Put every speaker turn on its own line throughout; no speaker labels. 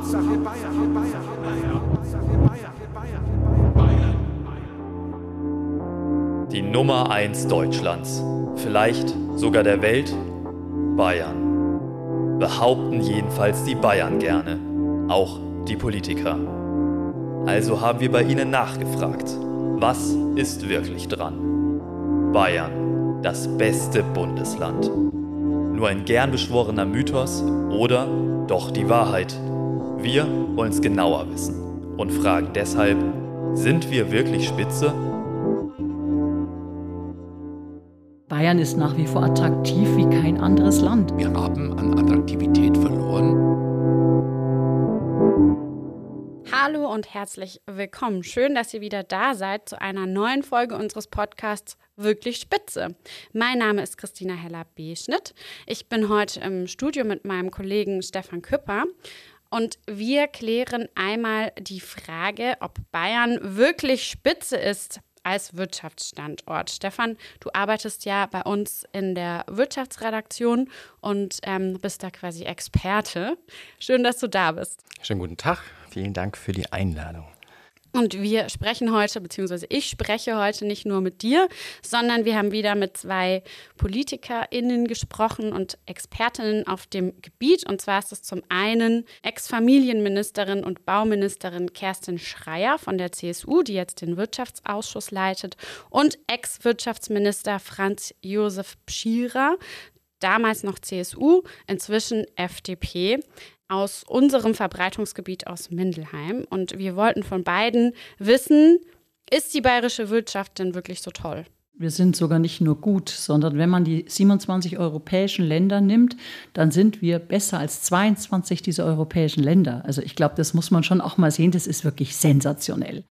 Hauptsache Bayern, Bayern, Hauptsache Bayern, Bayern.
Die Nummer 1 Deutschlands, vielleicht sogar der Welt, Bayern. Behaupten jedenfalls die Bayern gerne, auch die Politiker. Also haben wir bei ihnen nachgefragt, was ist wirklich dran? Bayern, das beste Bundesland. Nur ein gern beschworener Mythos oder doch die Wahrheit? Wir wollen es genauer wissen und fragen deshalb, sind wir wirklich Spitze?
Bayern ist nach wie vor attraktiv wie kein anderes Land.
Wir haben an Attraktivität verloren.
Hallo und herzlich willkommen. Schön, dass ihr wieder da seid zu einer neuen Folge unseres Podcasts Wirklich Spitze. Mein Name ist Christina Heller-Beschnitt. Ich bin heute im Studio mit meinem Kollegen Stefan Küpper. Und wir klären einmal die Frage, ob Bayern wirklich Spitze ist als Wirtschaftsstandort. Stefan, du arbeitest ja bei uns in der Wirtschaftsredaktion und ähm, bist da quasi Experte. Schön, dass du da bist.
Schönen guten Tag. Vielen Dank für die Einladung.
Und wir sprechen heute, beziehungsweise ich spreche heute nicht nur mit dir, sondern wir haben wieder mit zwei PolitikerInnen gesprochen und Expertinnen auf dem Gebiet. Und zwar ist es zum einen Ex-Familienministerin und Bauministerin Kerstin Schreier von der CSU, die jetzt den Wirtschaftsausschuss leitet, und Ex-Wirtschaftsminister Franz Josef Pschierer, damals noch CSU, inzwischen FDP aus unserem Verbreitungsgebiet aus Mindelheim. Und wir wollten von beiden wissen, ist die bayerische Wirtschaft denn wirklich so toll?
Wir sind sogar nicht nur gut, sondern wenn man die 27 europäischen Länder nimmt, dann sind wir besser als 22 dieser europäischen Länder. Also ich glaube, das muss man schon auch mal sehen, das ist wirklich sensationell.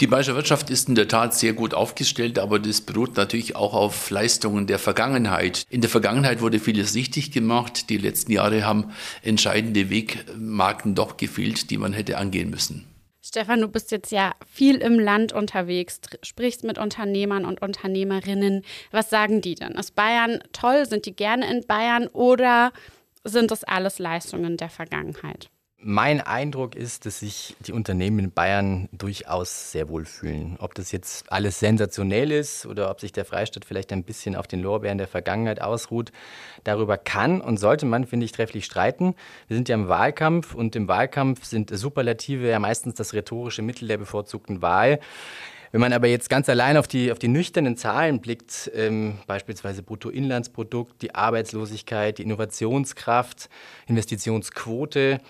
Die bayerische Wirtschaft ist in der Tat sehr gut aufgestellt, aber das beruht natürlich auch auf Leistungen der Vergangenheit. In der Vergangenheit wurde vieles richtig gemacht. Die letzten Jahre haben entscheidende Wegmarken doch gefehlt, die man hätte angehen müssen.
Stefan, du bist jetzt ja viel im Land unterwegs, sprichst mit Unternehmern und Unternehmerinnen. Was sagen die denn? Ist Bayern toll? Sind die gerne in Bayern oder sind das alles Leistungen der Vergangenheit?
Mein Eindruck ist, dass sich die Unternehmen in Bayern durchaus sehr wohl fühlen. Ob das jetzt alles sensationell ist oder ob sich der Freistaat vielleicht ein bisschen auf den Lorbeeren der Vergangenheit ausruht, darüber kann und sollte man, finde ich, trefflich streiten. Wir sind ja im Wahlkampf und im Wahlkampf sind Superlative ja meistens das rhetorische Mittel der bevorzugten Wahl. Wenn man aber jetzt ganz allein auf die, auf die nüchternen Zahlen blickt, ähm, beispielsweise Bruttoinlandsprodukt, die Arbeitslosigkeit, die Innovationskraft, Investitionsquote,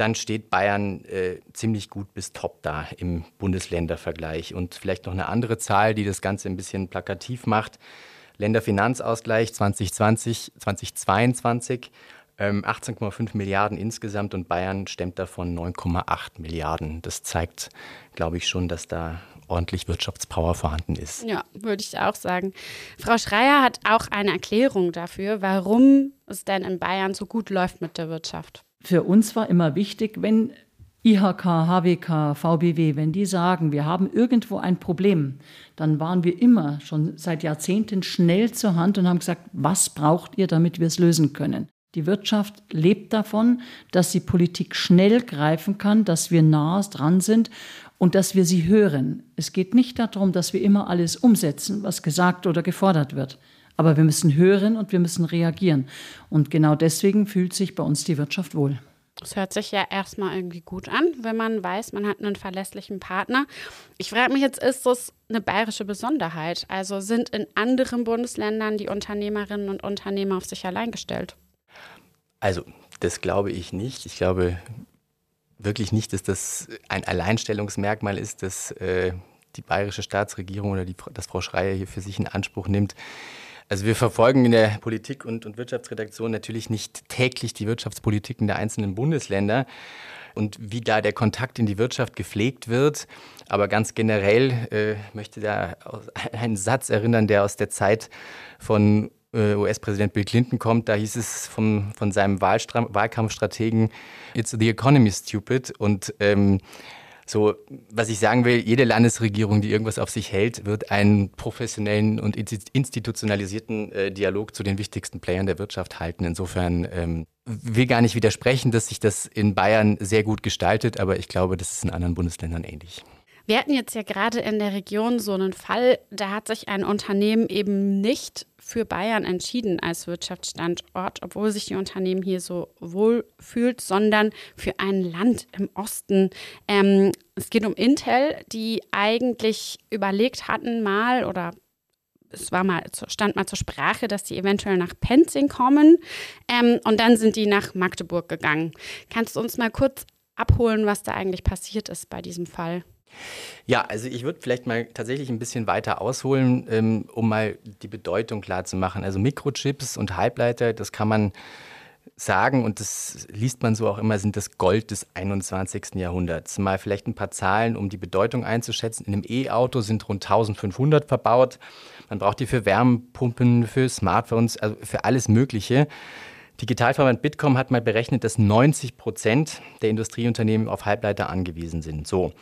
dann steht Bayern äh, ziemlich gut bis top da im Bundesländervergleich. Und vielleicht noch eine andere Zahl, die das Ganze ein bisschen plakativ macht. Länderfinanzausgleich 2020, 2022, ähm, 18,5 Milliarden insgesamt und Bayern stemmt davon 9,8 Milliarden. Das zeigt, glaube ich, schon, dass da ordentlich Wirtschaftspower vorhanden ist.
Ja, würde ich auch sagen. Frau Schreier hat auch eine Erklärung dafür, warum es denn in Bayern so gut läuft mit der Wirtschaft
für uns war immer wichtig, wenn IHK, HWK, VBW, wenn die sagen, wir haben irgendwo ein Problem, dann waren wir immer schon seit Jahrzehnten schnell zur Hand und haben gesagt, was braucht ihr, damit wir es lösen können. Die Wirtschaft lebt davon, dass die Politik schnell greifen kann, dass wir nah dran sind und dass wir sie hören. Es geht nicht darum, dass wir immer alles umsetzen, was gesagt oder gefordert wird. Aber wir müssen hören und wir müssen reagieren. Und genau deswegen fühlt sich bei uns die Wirtschaft wohl.
Das hört sich ja erstmal irgendwie gut an, wenn man weiß, man hat einen verlässlichen Partner. Ich frage mich jetzt, ist das eine bayerische Besonderheit? Also sind in anderen Bundesländern die Unternehmerinnen und Unternehmer auf sich allein gestellt?
Also, das glaube ich nicht. Ich glaube wirklich nicht, dass das ein Alleinstellungsmerkmal ist, dass äh, die bayerische Staatsregierung oder die, dass Frau Schreier hier für sich in Anspruch nimmt. Also wir verfolgen in der Politik- und, und Wirtschaftsredaktion natürlich nicht täglich die Wirtschaftspolitiken der einzelnen Bundesländer und wie da der Kontakt in die Wirtschaft gepflegt wird. Aber ganz generell äh, möchte da einen Satz erinnern, der aus der Zeit von äh, US-Präsident Bill Clinton kommt. Da hieß es vom, von seinem Wahlkampfstrategen, It's the economy stupid. Und ähm, So, was ich sagen will, jede Landesregierung, die irgendwas auf sich hält, wird einen professionellen und institutionalisierten äh, Dialog zu den wichtigsten Playern der Wirtschaft halten. Insofern ähm, will gar nicht widersprechen, dass sich das in Bayern sehr gut gestaltet, aber ich glaube, das ist in anderen Bundesländern ähnlich.
Wir hatten jetzt ja gerade in der Region so einen Fall, da hat sich ein Unternehmen eben nicht für Bayern entschieden als Wirtschaftsstandort, obwohl sich die Unternehmen hier so wohl fühlt, sondern für ein Land im Osten. Ähm, es geht um Intel, die eigentlich überlegt hatten mal oder es war mal, stand mal zur Sprache, dass die eventuell nach Penzing kommen ähm, und dann sind die nach Magdeburg gegangen. Kannst du uns mal kurz abholen, was da eigentlich passiert ist bei diesem Fall?
Ja, also ich würde vielleicht mal tatsächlich ein bisschen weiter ausholen, ähm, um mal die Bedeutung klar zu machen. Also Mikrochips und Halbleiter, das kann man sagen, und das liest man so auch immer, sind das Gold des 21. Jahrhunderts. Mal vielleicht ein paar Zahlen, um die Bedeutung einzuschätzen. In einem E-Auto sind rund 1500 verbaut. Man braucht die für Wärmepumpen, für Smartphones, also für alles Mögliche. Digitalverband Bitkom hat mal berechnet, dass 90 Prozent der Industrieunternehmen auf Halbleiter angewiesen sind. So.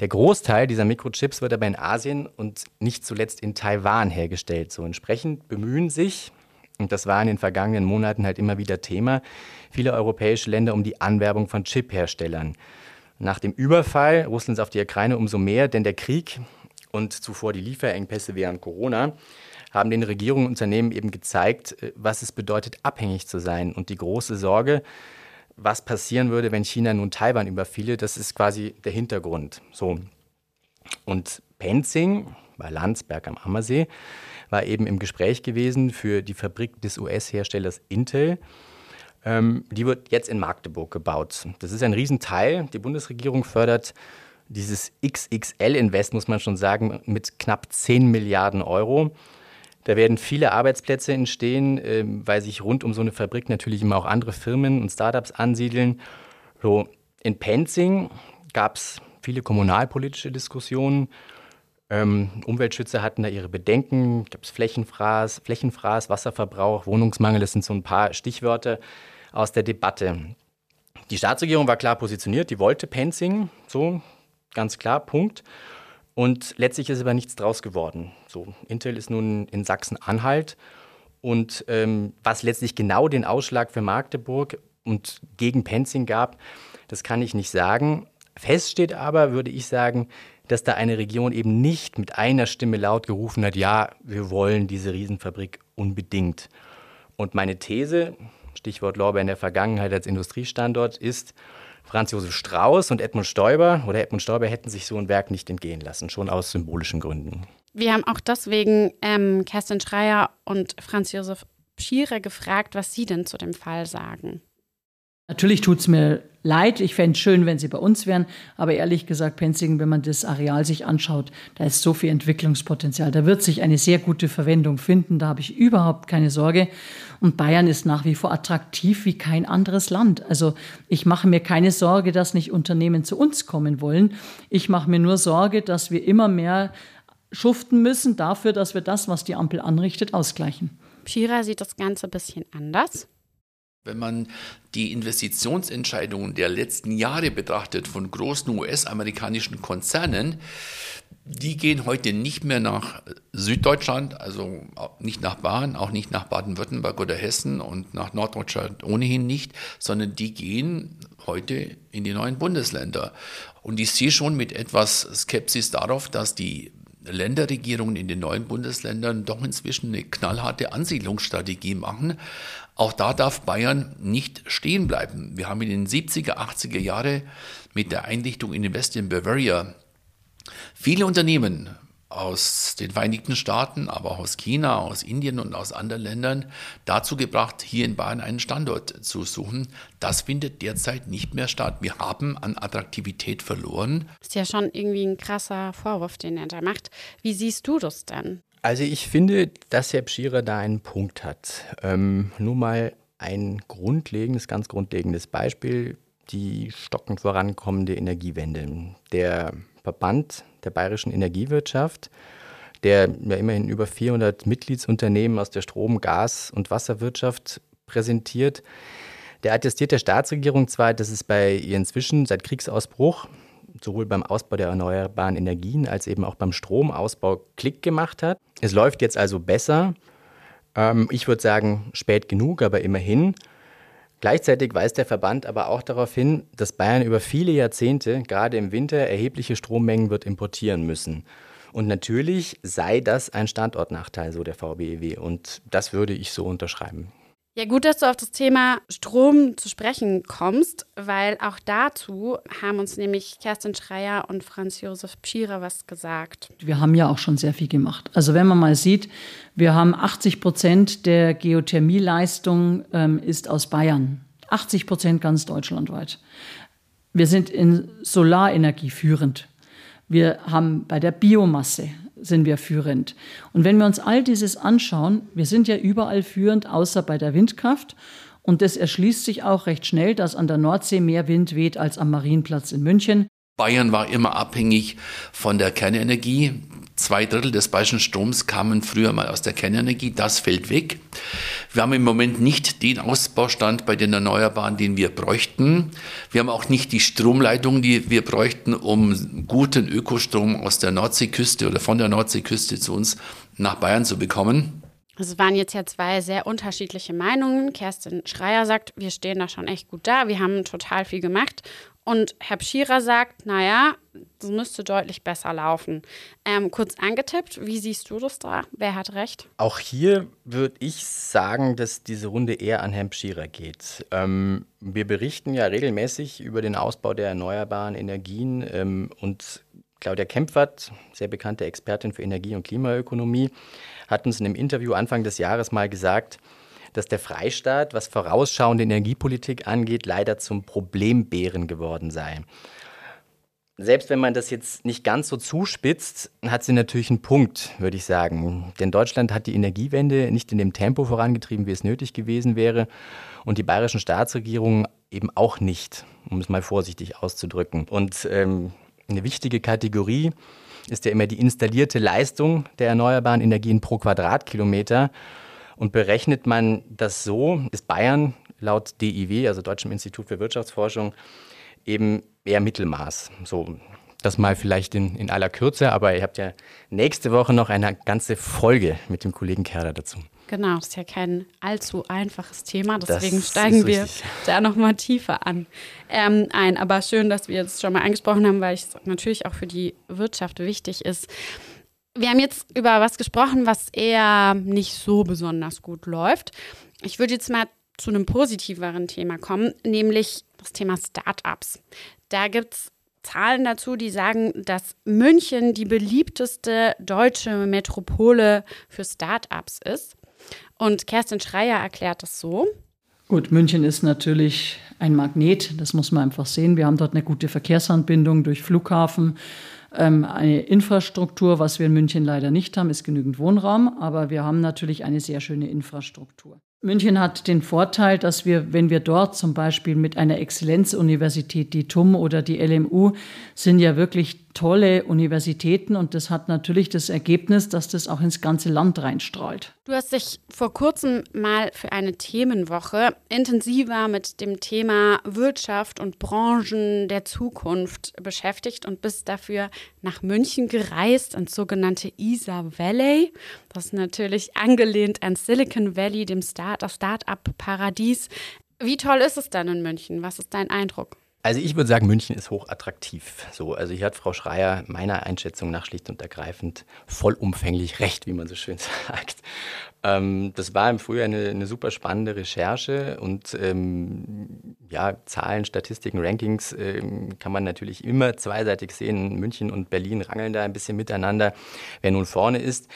Der Großteil dieser Mikrochips wird aber in Asien und nicht zuletzt in Taiwan hergestellt. So entsprechend bemühen sich, und das war in den vergangenen Monaten halt immer wieder Thema, viele europäische Länder um die Anwerbung von Chipherstellern. Nach dem Überfall Russlands auf die Ukraine umso mehr, denn der Krieg und zuvor die Lieferengpässe während Corona haben den Regierungen und Unternehmen eben gezeigt, äh, was es bedeutet, abhängig zu sein. Und die große Sorge, was passieren würde, wenn China nun Taiwan überfiele, das ist quasi der Hintergrund. So. Und Penzing bei Landsberg am Ammersee war eben im Gespräch gewesen für die Fabrik des US-Herstellers Intel. Ähm, die wird jetzt in Magdeburg gebaut. Das ist ein Riesenteil. Die Bundesregierung fördert dieses XXL-Invest, muss man schon sagen, mit knapp 10 Milliarden Euro. Da werden viele Arbeitsplätze entstehen, ähm, weil sich rund um so eine Fabrik natürlich immer auch andere Firmen und Startups ansiedeln. So, in Penzing gab es viele kommunalpolitische Diskussionen. Ähm, Umweltschützer hatten da ihre Bedenken. Gab es Flächenfraß, Flächenfraß, Wasserverbrauch, Wohnungsmangel. Das sind so ein paar Stichwörter aus der Debatte. Die Staatsregierung war klar positioniert. Die wollte Penzing, so ganz klar, Punkt. Und letztlich ist aber nichts draus geworden. So, Intel ist nun in Sachsen-Anhalt. Und ähm, was letztlich genau den Ausschlag für Magdeburg und gegen Penzing gab, das kann ich nicht sagen. Fest steht aber, würde ich sagen, dass da eine Region eben nicht mit einer Stimme laut gerufen hat, ja, wir wollen diese Riesenfabrik unbedingt. Und meine These, Stichwort Lorbeer in der Vergangenheit als Industriestandort, ist, Franz Josef Strauß und Edmund Stoiber oder Edmund Stoiber hätten sich so ein Werk nicht entgehen lassen, schon aus symbolischen Gründen.
Wir haben auch deswegen ähm, Kerstin Schreier und Franz Josef Schierer gefragt, was sie denn zu dem Fall sagen.
Natürlich tut es mir leid. Ich fände es schön, wenn sie bei uns wären. Aber ehrlich gesagt, Penzingen, wenn man das Areal sich anschaut, da ist so viel Entwicklungspotenzial. Da wird sich eine sehr gute Verwendung finden. Da habe ich überhaupt keine Sorge. Und Bayern ist nach wie vor attraktiv wie kein anderes Land. Also ich mache mir keine Sorge, dass nicht Unternehmen zu uns kommen wollen. Ich mache mir nur Sorge, dass wir immer mehr schuften müssen dafür, dass wir das, was die Ampel anrichtet, ausgleichen.
Pira sieht das Ganze ein bisschen anders.
Wenn man die Investitionsentscheidungen der letzten Jahre betrachtet von großen US-amerikanischen Konzernen, die gehen heute nicht mehr nach Süddeutschland, also nicht nach Bayern, auch nicht nach Baden-Württemberg oder Hessen und nach Norddeutschland ohnehin nicht, sondern die gehen heute in die neuen Bundesländer. Und ich sehe schon mit etwas Skepsis darauf, dass die Länderregierungen in den neuen Bundesländern doch inzwischen eine knallharte Ansiedlungsstrategie machen. Auch da darf Bayern nicht stehen bleiben. Wir haben in den 70er, 80er Jahre mit der Einrichtung Invest in Bavaria viele Unternehmen aus den Vereinigten Staaten, aber auch aus China, aus Indien und aus anderen Ländern dazu gebracht, hier in Bayern einen Standort zu suchen. Das findet derzeit nicht mehr statt. Wir haben an Attraktivität verloren.
Das ist ja schon irgendwie ein krasser Vorwurf, den er da macht. Wie siehst du das denn?
Also ich finde, dass Herr Pschierer da einen Punkt hat. Ähm, nur mal ein grundlegendes, ganz grundlegendes Beispiel, die stockend vorankommende Energiewende. Der Verband der bayerischen Energiewirtschaft, der ja immerhin über 400 Mitgliedsunternehmen aus der Strom-, Gas- und Wasserwirtschaft präsentiert, der attestiert der Staatsregierung zwar, dass es bei ihr inzwischen seit Kriegsausbruch sowohl beim Ausbau der erneuerbaren Energien als eben auch beim Stromausbau Klick gemacht hat. Es läuft jetzt also besser. Ähm, ich würde sagen, spät genug, aber immerhin. Gleichzeitig weist der Verband aber auch darauf hin, dass Bayern über viele Jahrzehnte, gerade im Winter, erhebliche Strommengen wird importieren müssen. Und natürlich sei das ein Standortnachteil, so der VBEW. Und das würde ich so unterschreiben.
Ja, gut, dass du auf das Thema Strom zu sprechen kommst, weil auch dazu haben uns nämlich Kerstin Schreier und Franz Josef Pschierer was gesagt.
Wir haben ja auch schon sehr viel gemacht. Also wenn man mal sieht, wir haben 80 Prozent der Geothermieleistung ähm, ist aus Bayern. 80 Prozent ganz deutschlandweit. Wir sind in Solarenergie führend. Wir haben bei der Biomasse sind wir führend. Und wenn wir uns all dieses anschauen, wir sind ja überall führend, außer bei der Windkraft. Und das erschließt sich auch recht schnell, dass an der Nordsee mehr Wind weht als am Marienplatz in München.
Bayern war immer abhängig von der Kernenergie. Zwei Drittel des bayerischen Stroms kamen früher mal aus der Kernenergie. Das fällt weg. Wir haben im Moment nicht den Ausbaustand bei den Erneuerbaren, den wir bräuchten. Wir haben auch nicht die Stromleitung, die wir bräuchten, um guten Ökostrom aus der Nordseeküste oder von der Nordseeküste zu uns nach Bayern zu bekommen.
Es waren jetzt ja zwei sehr unterschiedliche Meinungen. Kerstin Schreier sagt, wir stehen da schon echt gut da, wir haben total viel gemacht. Und Herr Pschierer sagt, naja, das müsste deutlich besser laufen. Ähm, kurz angetippt, wie siehst du das da? Wer hat recht?
Auch hier würde ich sagen, dass diese Runde eher an Herrn Pschierer geht. Ähm, wir berichten ja regelmäßig über den Ausbau der erneuerbaren Energien ähm, und Claudia Kempfert, sehr bekannte Expertin für Energie- und Klimaökonomie, hat uns in einem Interview Anfang des Jahres mal gesagt, dass der Freistaat, was vorausschauende Energiepolitik angeht, leider zum Problembären geworden sei. Selbst wenn man das jetzt nicht ganz so zuspitzt, hat sie natürlich einen Punkt, würde ich sagen. Denn Deutschland hat die Energiewende nicht in dem Tempo vorangetrieben, wie es nötig gewesen wäre. Und die bayerischen Staatsregierungen eben auch nicht, um es mal vorsichtig auszudrücken. Und ähm, eine wichtige Kategorie ist ja immer die installierte Leistung der erneuerbaren Energien pro Quadratkilometer. Und berechnet man das so, ist Bayern laut DIW, also Deutschem Institut für Wirtschaftsforschung, eben eher Mittelmaß. So, das mal vielleicht in, in aller Kürze, aber ihr habt ja nächste Woche noch eine ganze Folge mit dem Kollegen Kerder dazu.
Genau, das ist ja kein allzu einfaches Thema, deswegen steigen wir da nochmal tiefer an ähm, ein. Aber schön, dass wir jetzt schon mal angesprochen haben, weil es natürlich auch für die Wirtschaft wichtig ist. Wir haben jetzt über was gesprochen, was eher nicht so besonders gut läuft. Ich würde jetzt mal zu einem positiveren Thema kommen, nämlich das Thema Startups. Da gibt es Zahlen dazu, die sagen, dass München die beliebteste deutsche Metropole für Startups ist. Und Kerstin Schreier erklärt das so.
Gut, München ist natürlich ein Magnet, das muss man einfach sehen. Wir haben dort eine gute Verkehrsanbindung durch Flughafen, eine Infrastruktur, was wir in München leider nicht haben, ist genügend Wohnraum, aber wir haben natürlich eine sehr schöne Infrastruktur. München hat den Vorteil, dass wir, wenn wir dort zum Beispiel mit einer Exzellenzuniversität, die TUM oder die LMU, sind ja wirklich tolle Universitäten und das hat natürlich das Ergebnis, dass das auch ins ganze Land reinstrahlt.
Du hast dich vor kurzem mal für eine Themenwoche intensiver mit dem Thema Wirtschaft und Branchen der Zukunft beschäftigt und bist dafür nach München gereist, ins sogenannte ISA Valley. Das ist natürlich angelehnt an Silicon Valley, dem Start-up-Paradies. Wie toll ist es dann in München? Was ist dein Eindruck?
Also ich würde sagen, München ist hochattraktiv. So, also hier hat Frau Schreier meiner Einschätzung nach schlicht und ergreifend vollumfänglich recht, wie man so schön sagt. Ähm, das war im Frühjahr eine, eine super spannende Recherche und ähm, ja, Zahlen, Statistiken, Rankings ähm, kann man natürlich immer zweiseitig sehen. München und Berlin rangeln da ein bisschen miteinander, wer nun vorne ist.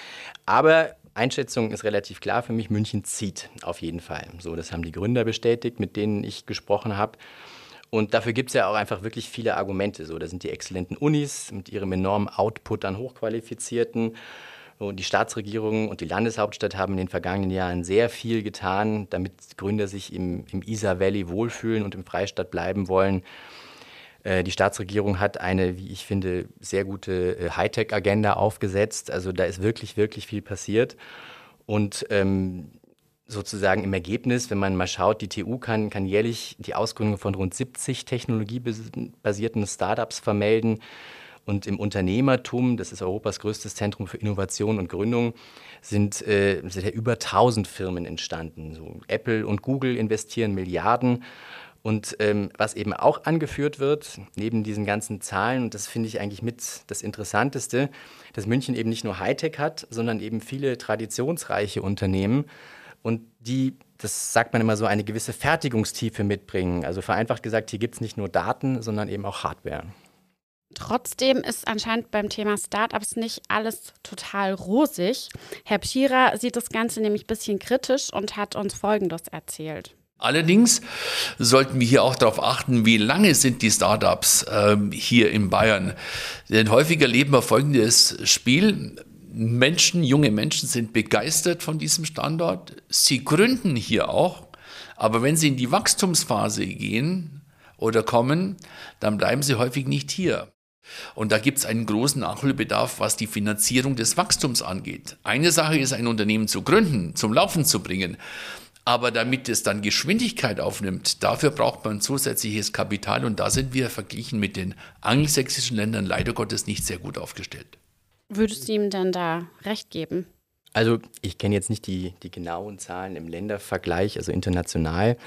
Aber Einschätzung ist relativ klar für mich, München zieht auf jeden Fall. So, das haben die Gründer bestätigt, mit denen ich gesprochen habe. Und dafür gibt es ja auch einfach wirklich viele Argumente. So, da sind die exzellenten Unis mit ihrem enormen Output an Hochqualifizierten. Und die Staatsregierung und die Landeshauptstadt haben in den vergangenen Jahren sehr viel getan, damit Gründer sich im, im Isar Valley wohlfühlen und im Freistaat bleiben wollen. Äh, die Staatsregierung hat eine, wie ich finde, sehr gute äh, Hightech-Agenda aufgesetzt. Also da ist wirklich, wirklich viel passiert. Und ähm, sozusagen im Ergebnis, wenn man mal schaut, die TU kann, kann jährlich die Ausgründung von rund 70 technologiebasierten Startups vermelden. Und im Unternehmertum, das ist Europas größtes Zentrum für Innovation und Gründung, sind, äh, sind ja über 1000 Firmen entstanden. So, Apple und Google investieren Milliarden. Und ähm, was eben auch angeführt wird, neben diesen ganzen Zahlen, und das finde ich eigentlich mit das Interessanteste, dass München eben nicht nur Hightech hat, sondern eben viele traditionsreiche Unternehmen und die, das sagt man immer so, eine gewisse Fertigungstiefe mitbringen. Also vereinfacht gesagt, hier gibt es nicht nur Daten, sondern eben auch Hardware.
Trotzdem ist anscheinend beim Thema Startups nicht alles total rosig. Herr Pschira sieht das Ganze nämlich ein bisschen kritisch und hat uns Folgendes erzählt.
Allerdings sollten wir hier auch darauf achten, wie lange sind die Startups ähm, hier in Bayern. Denn häufig erleben wir folgendes Spiel. Menschen, junge Menschen sind begeistert von diesem Standort. Sie gründen hier auch. Aber wenn sie in die Wachstumsphase gehen oder kommen, dann bleiben sie häufig nicht hier. Und da gibt es einen großen Nachholbedarf, was die Finanzierung des Wachstums angeht. Eine Sache ist, ein Unternehmen zu gründen, zum Laufen zu bringen. Aber damit es dann Geschwindigkeit aufnimmt, dafür braucht man zusätzliches Kapital. Und da sind wir verglichen mit den angelsächsischen Ländern leider Gottes nicht sehr gut aufgestellt.
Würdest du ihm denn da recht geben?
Also ich kenne jetzt nicht die, die genauen Zahlen im Ländervergleich, also international,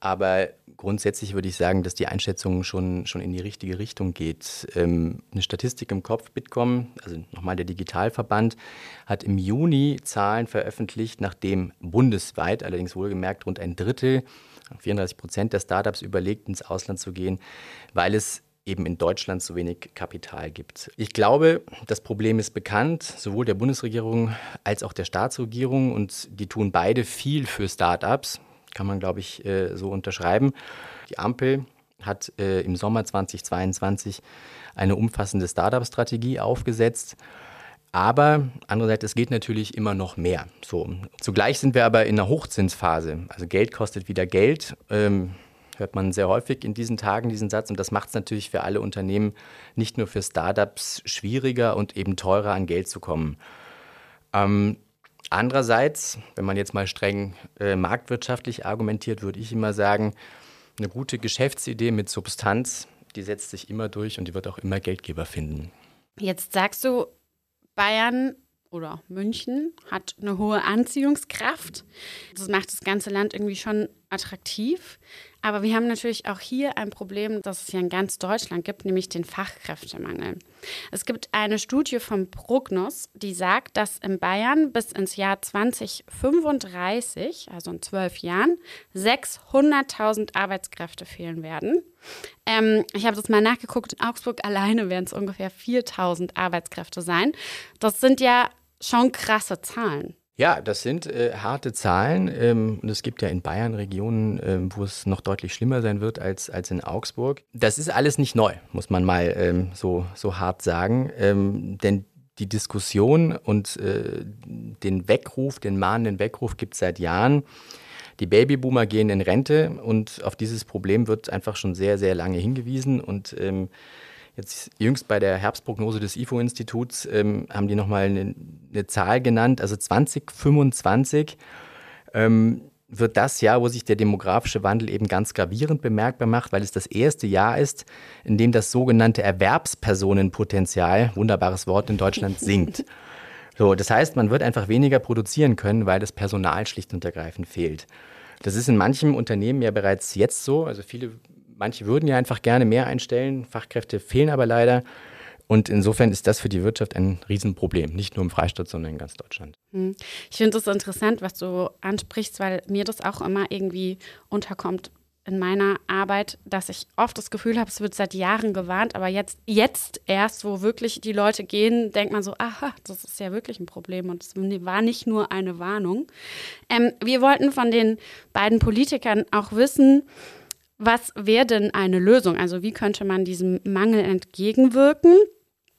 aber grundsätzlich würde ich sagen, dass die Einschätzung schon, schon in die richtige Richtung geht. Ähm, eine Statistik im Kopf, Bitkom, also nochmal der Digitalverband, hat im Juni Zahlen veröffentlicht, nachdem bundesweit, allerdings wohlgemerkt rund ein Drittel, 34 Prozent der Startups überlegt, ins Ausland zu gehen, weil es eben in Deutschland so wenig Kapital gibt. Ich glaube, das Problem ist bekannt, sowohl der Bundesregierung als auch der Staatsregierung und die tun beide viel für Startups kann man, glaube ich, äh, so unterschreiben. Die Ampel hat äh, im Sommer 2022 eine umfassende Startup-Strategie aufgesetzt. Aber andererseits, es geht natürlich immer noch mehr. So. Zugleich sind wir aber in einer Hochzinsphase. Also Geld kostet wieder Geld. Ähm, hört man sehr häufig in diesen Tagen diesen Satz. Und das macht es natürlich für alle Unternehmen, nicht nur für Startups, schwieriger und eben teurer an Geld zu kommen. Ähm, Andererseits, wenn man jetzt mal streng äh, marktwirtschaftlich argumentiert, würde ich immer sagen, eine gute Geschäftsidee mit Substanz, die setzt sich immer durch und die wird auch immer Geldgeber finden.
Jetzt sagst du, Bayern oder München hat eine hohe Anziehungskraft. Das macht das ganze Land irgendwie schon attraktiv. Aber wir haben natürlich auch hier ein Problem, das es ja in ganz Deutschland gibt, nämlich den Fachkräftemangel. Es gibt eine Studie vom Prognos, die sagt, dass in Bayern bis ins Jahr 2035, also in zwölf Jahren, 600.000 Arbeitskräfte fehlen werden. Ähm, ich habe das mal nachgeguckt, in Augsburg alleine werden es ungefähr 4.000 Arbeitskräfte sein. Das sind ja schon krasse Zahlen.
Ja, das sind äh, harte Zahlen. Ähm, und es gibt ja in Bayern Regionen, ähm, wo es noch deutlich schlimmer sein wird als, als in Augsburg. Das ist alles nicht neu, muss man mal ähm, so, so hart sagen. Ähm, denn die Diskussion und äh, den Weckruf, den mahnenden Weckruf gibt es seit Jahren. Die Babyboomer gehen in Rente und auf dieses Problem wird einfach schon sehr, sehr lange hingewiesen. Und ähm, Jetzt jüngst bei der Herbstprognose des IFO-Instituts ähm, haben die nochmal eine, eine Zahl genannt. Also 2025 ähm, wird das Jahr, wo sich der demografische Wandel eben ganz gravierend bemerkbar macht, weil es das erste Jahr ist, in dem das sogenannte Erwerbspersonenpotenzial, wunderbares Wort in Deutschland, sinkt. So, das heißt, man wird einfach weniger produzieren können, weil das Personal schlicht und ergreifend fehlt. Das ist in manchen Unternehmen ja bereits jetzt so. Also viele manche würden ja einfach gerne mehr einstellen, Fachkräfte fehlen aber leider. Und insofern ist das für die Wirtschaft ein Riesenproblem, nicht nur im Freistaat, sondern in ganz Deutschland.
Hm. Ich finde es interessant, was du ansprichst, weil mir das auch immer irgendwie unterkommt in meiner Arbeit, dass ich oft das Gefühl habe, es wird seit Jahren gewarnt, aber jetzt, jetzt erst, wo wirklich die Leute gehen, denkt man so, aha, das ist ja wirklich ein Problem und es war nicht nur eine Warnung. Ähm, wir wollten von den beiden Politikern auch wissen, was wäre denn eine Lösung? Also wie könnte man diesem Mangel entgegenwirken?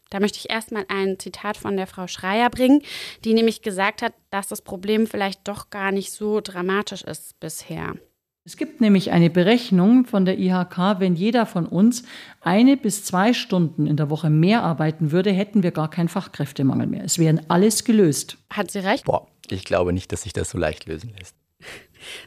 Da möchte ich erstmal ein Zitat von der Frau Schreier bringen, die nämlich gesagt hat, dass das Problem vielleicht doch gar nicht so dramatisch ist bisher.
Es gibt nämlich eine Berechnung von der IHK, wenn jeder von uns eine bis zwei Stunden in der Woche mehr arbeiten würde, hätten wir gar keinen Fachkräftemangel mehr. Es wären alles gelöst.
Hat sie recht?
Boah, ich glaube nicht, dass sich das so leicht lösen lässt.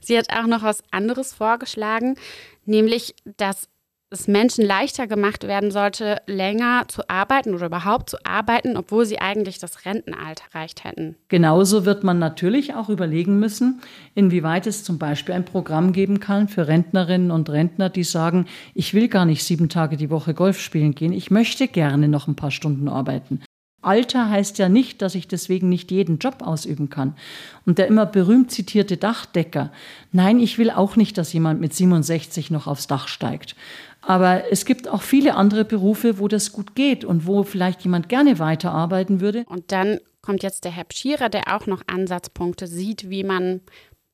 Sie hat auch noch was anderes vorgeschlagen, nämlich, dass es Menschen leichter gemacht werden sollte, länger zu arbeiten oder überhaupt zu arbeiten, obwohl sie eigentlich das Rentenalter erreicht hätten.
Genauso wird man natürlich auch überlegen müssen, inwieweit es zum Beispiel ein Programm geben kann für Rentnerinnen und Rentner, die sagen, ich will gar nicht sieben Tage die Woche Golf spielen gehen, ich möchte gerne noch ein paar Stunden arbeiten. Alter heißt ja nicht, dass ich deswegen nicht jeden Job ausüben kann. Und der immer berühmt zitierte Dachdecker. Nein, ich will auch nicht, dass jemand mit 67 noch aufs Dach steigt. Aber es gibt auch viele andere Berufe, wo das gut geht und wo vielleicht jemand gerne weiterarbeiten würde.
Und dann kommt jetzt der Herr Pschierer, der auch noch Ansatzpunkte sieht, wie man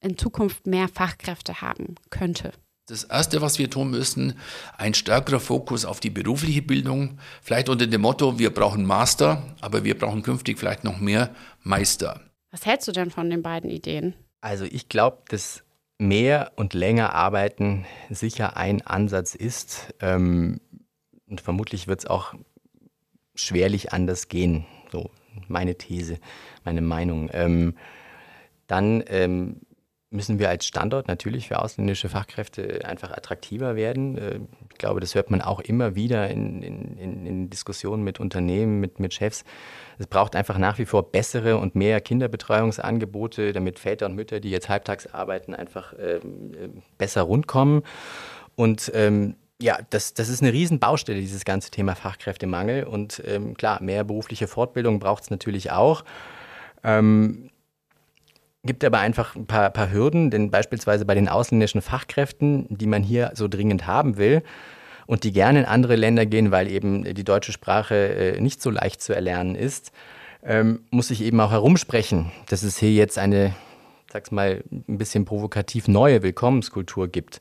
in Zukunft mehr Fachkräfte haben könnte.
Das Erste, was wir tun müssen, ein stärkerer Fokus auf die berufliche Bildung. Vielleicht unter dem Motto, wir brauchen Master, aber wir brauchen künftig vielleicht noch mehr Meister.
Was hältst du denn von den beiden Ideen?
Also ich glaube, dass mehr und länger arbeiten sicher ein Ansatz ist. Ähm, und vermutlich wird es auch schwerlich anders gehen. So meine These, meine Meinung. Ähm, dann ähm, müssen wir als Standort natürlich für ausländische Fachkräfte einfach attraktiver werden. Äh, ich glaube, das hört man auch immer wieder in, in, in Diskussionen mit Unternehmen, mit, mit Chefs. Es braucht einfach nach wie vor bessere und mehr Kinderbetreuungsangebote, damit Väter und Mütter, die jetzt halbtags arbeiten, einfach ähm, äh, besser rundkommen. Und ähm, ja, das, das ist eine Riesenbaustelle, dieses ganze Thema Fachkräftemangel. Und ähm, klar, mehr berufliche Fortbildung braucht es natürlich auch. Ähm, gibt aber einfach ein paar, paar Hürden, denn beispielsweise bei den ausländischen Fachkräften, die man hier so dringend haben will und die gerne in andere Länder gehen, weil eben die deutsche Sprache äh, nicht so leicht zu erlernen ist, ähm, muss ich eben auch herumsprechen, dass es hier jetzt eine, sag's mal, ein bisschen provokativ neue Willkommenskultur gibt.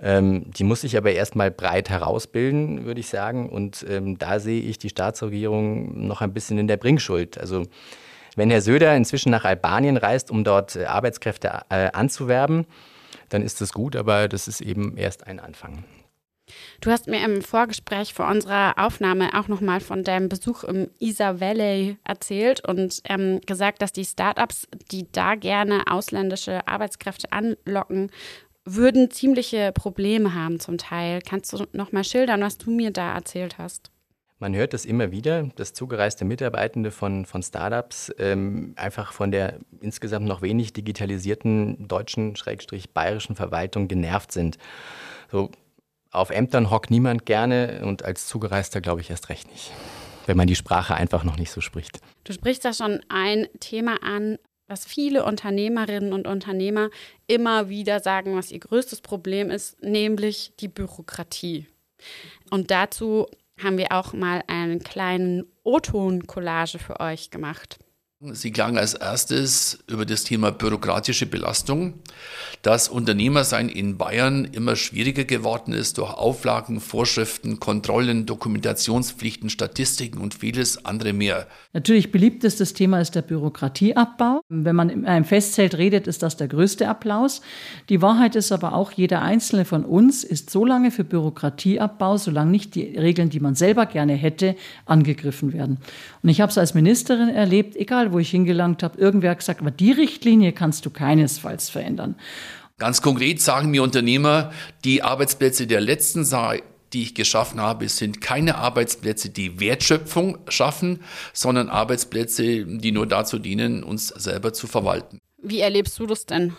Ähm, die muss sich aber erstmal breit herausbilden, würde ich sagen. Und ähm, da sehe ich die Staatsregierung noch ein bisschen in der Bringschuld. Also wenn Herr Söder inzwischen nach Albanien reist, um dort äh, Arbeitskräfte äh, anzuwerben, dann ist das gut, aber das ist eben erst ein Anfang.
Du hast mir im Vorgespräch vor unserer Aufnahme auch nochmal von deinem Besuch im Isar Valley erzählt und ähm, gesagt, dass die Startups, die da gerne ausländische Arbeitskräfte anlocken, würden ziemliche Probleme haben zum Teil. Kannst du nochmal schildern, was du mir da erzählt hast?
Man hört das immer wieder, dass zugereiste Mitarbeitende von, von Startups ähm, einfach von der insgesamt noch wenig digitalisierten deutschen, schrägstrich bayerischen Verwaltung genervt sind. So, auf Ämtern hockt niemand gerne und als Zugereister glaube ich erst recht nicht, wenn man die Sprache einfach noch nicht so spricht.
Du sprichst da schon ein Thema an, was viele Unternehmerinnen und Unternehmer immer wieder sagen, was ihr größtes Problem ist, nämlich die Bürokratie. Und dazu haben wir auch mal einen kleinen O-Ton-Collage für euch gemacht.
Sie klagen als erstes über das Thema bürokratische Belastung, dass Unternehmersein in Bayern immer schwieriger geworden ist durch Auflagen, Vorschriften, Kontrollen, Dokumentationspflichten, Statistiken und vieles andere mehr.
Natürlich beliebtestes Thema ist der Bürokratieabbau. Wenn man in einem Festzelt redet, ist das der größte Applaus. Die Wahrheit ist aber auch, jeder einzelne von uns ist so lange für Bürokratieabbau, solange nicht die Regeln, die man selber gerne hätte, angegriffen werden. Und ich habe es als Ministerin erlebt, egal egal wo ich hingelangt habe, irgendwer hat gesagt, aber die Richtlinie kannst du keinesfalls verändern.
Ganz konkret sagen mir Unternehmer, die Arbeitsplätze der letzten Zeit die ich geschaffen habe, sind keine Arbeitsplätze, die Wertschöpfung schaffen, sondern Arbeitsplätze, die nur dazu dienen, uns selber zu verwalten.
Wie erlebst du das denn?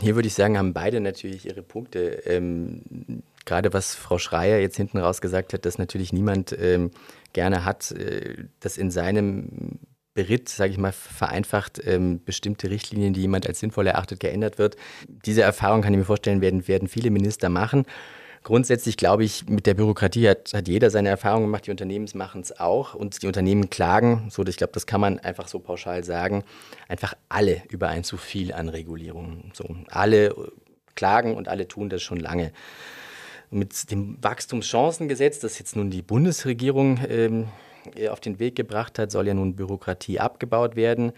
Hier würde ich sagen, haben beide natürlich ihre Punkte. Ähm, gerade was Frau Schreier jetzt hinten raus gesagt hat, dass natürlich niemand ähm, gerne hat, äh, dass in seinem beritt, sage ich mal, vereinfacht ähm, bestimmte Richtlinien, die jemand als sinnvoll erachtet, geändert wird. Diese Erfahrung kann ich mir vorstellen, werden, werden viele Minister machen. Grundsätzlich glaube ich, mit der Bürokratie hat, hat jeder seine Erfahrungen gemacht, die Unternehmen machen es auch und die Unternehmen klagen, so ich glaube, das kann man einfach so pauschal sagen, einfach alle über ein zu viel an Regulierungen. So, alle klagen und alle tun das schon lange. Mit dem Wachstumschancengesetz, das jetzt nun die Bundesregierung ähm, äh, auf den Weg gebracht hat, soll ja nun Bürokratie abgebaut werden,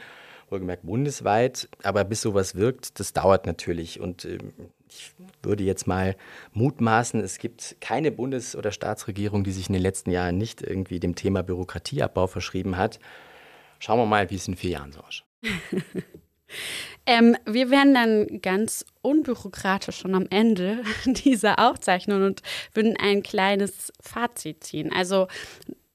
wohlgemerkt bundesweit. Aber bis sowas wirkt, das dauert natürlich. Und äh, ich würde jetzt mal mutmaßen, es gibt keine Bundes- oder Staatsregierung, die sich in den letzten Jahren nicht irgendwie dem Thema Bürokratieabbau verschrieben hat. Schauen wir mal, wie es in vier Jahren so ausschaut.
Ähm, wir werden dann ganz unbürokratisch schon am Ende dieser Aufzeichnung und würden ein kleines Fazit ziehen. Also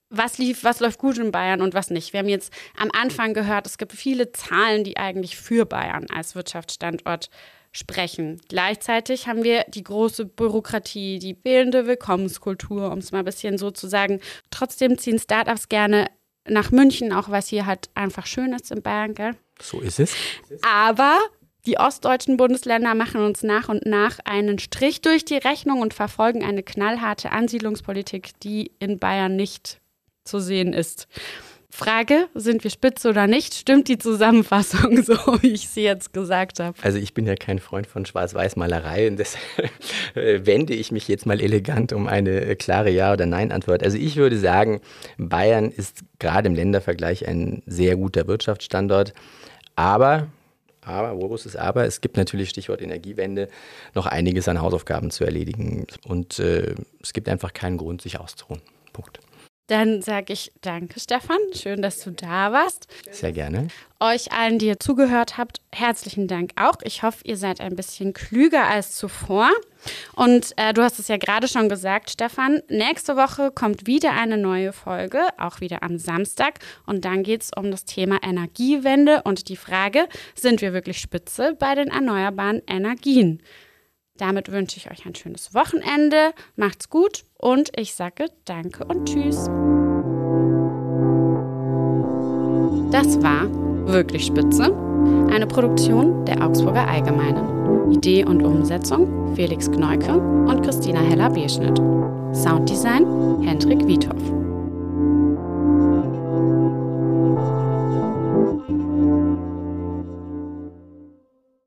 was lief, was läuft gut in Bayern und was nicht. Wir haben jetzt am Anfang gehört, es gibt viele Zahlen, die eigentlich für Bayern als Wirtschaftsstandort sprechen. Gleichzeitig haben wir die große Bürokratie, die fehlende Willkommenskultur, um es mal ein bisschen so zu sagen. Trotzdem ziehen Startups gerne nach München, auch was hier halt einfach schön ist in Bayern, gell?
So ist es.
Aber die ostdeutschen Bundesländer machen uns nach und nach einen Strich durch die Rechnung und verfolgen eine knallharte Ansiedlungspolitik, die in Bayern nicht zu sehen ist. Frage, sind wir spitz oder nicht? Stimmt die Zusammenfassung so, wie ich sie jetzt gesagt habe?
Also ich bin ja kein Freund von Schwarz-Weiß-Malerei und deshalb wende ich mich jetzt mal elegant um eine klare Ja- oder Nein-Antwort. Also ich würde sagen, Bayern ist gerade im Ländervergleich ein sehr guter Wirtschaftsstandort, aber aber, wo ist es aber? Es gibt natürlich, Stichwort Energiewende, noch einiges an Hausaufgaben zu erledigen. Und äh, es gibt einfach keinen Grund, sich auszuruhen. Punkt.
Dann sage ich danke, Stefan. Schön, dass du da warst.
Sehr gerne.
Euch allen, die ihr zugehört habt, herzlichen Dank auch. Ich hoffe, ihr seid ein bisschen klüger als zuvor. Und äh, du hast es ja gerade schon gesagt, Stefan. Nächste Woche kommt wieder eine neue Folge, auch wieder am Samstag. Und dann geht es um das Thema Energiewende und die Frage, sind wir wirklich spitze bei den erneuerbaren Energien? Damit wünsche ich euch ein schönes Wochenende. Macht's gut und ich sage Danke und Tschüss. Das war wirklich spitze. Eine Produktion der Augsburger Allgemeinen. Idee und Umsetzung Felix Gneuke und Christina Heller-Beschnitt. Sounddesign Hendrik Wiethoff.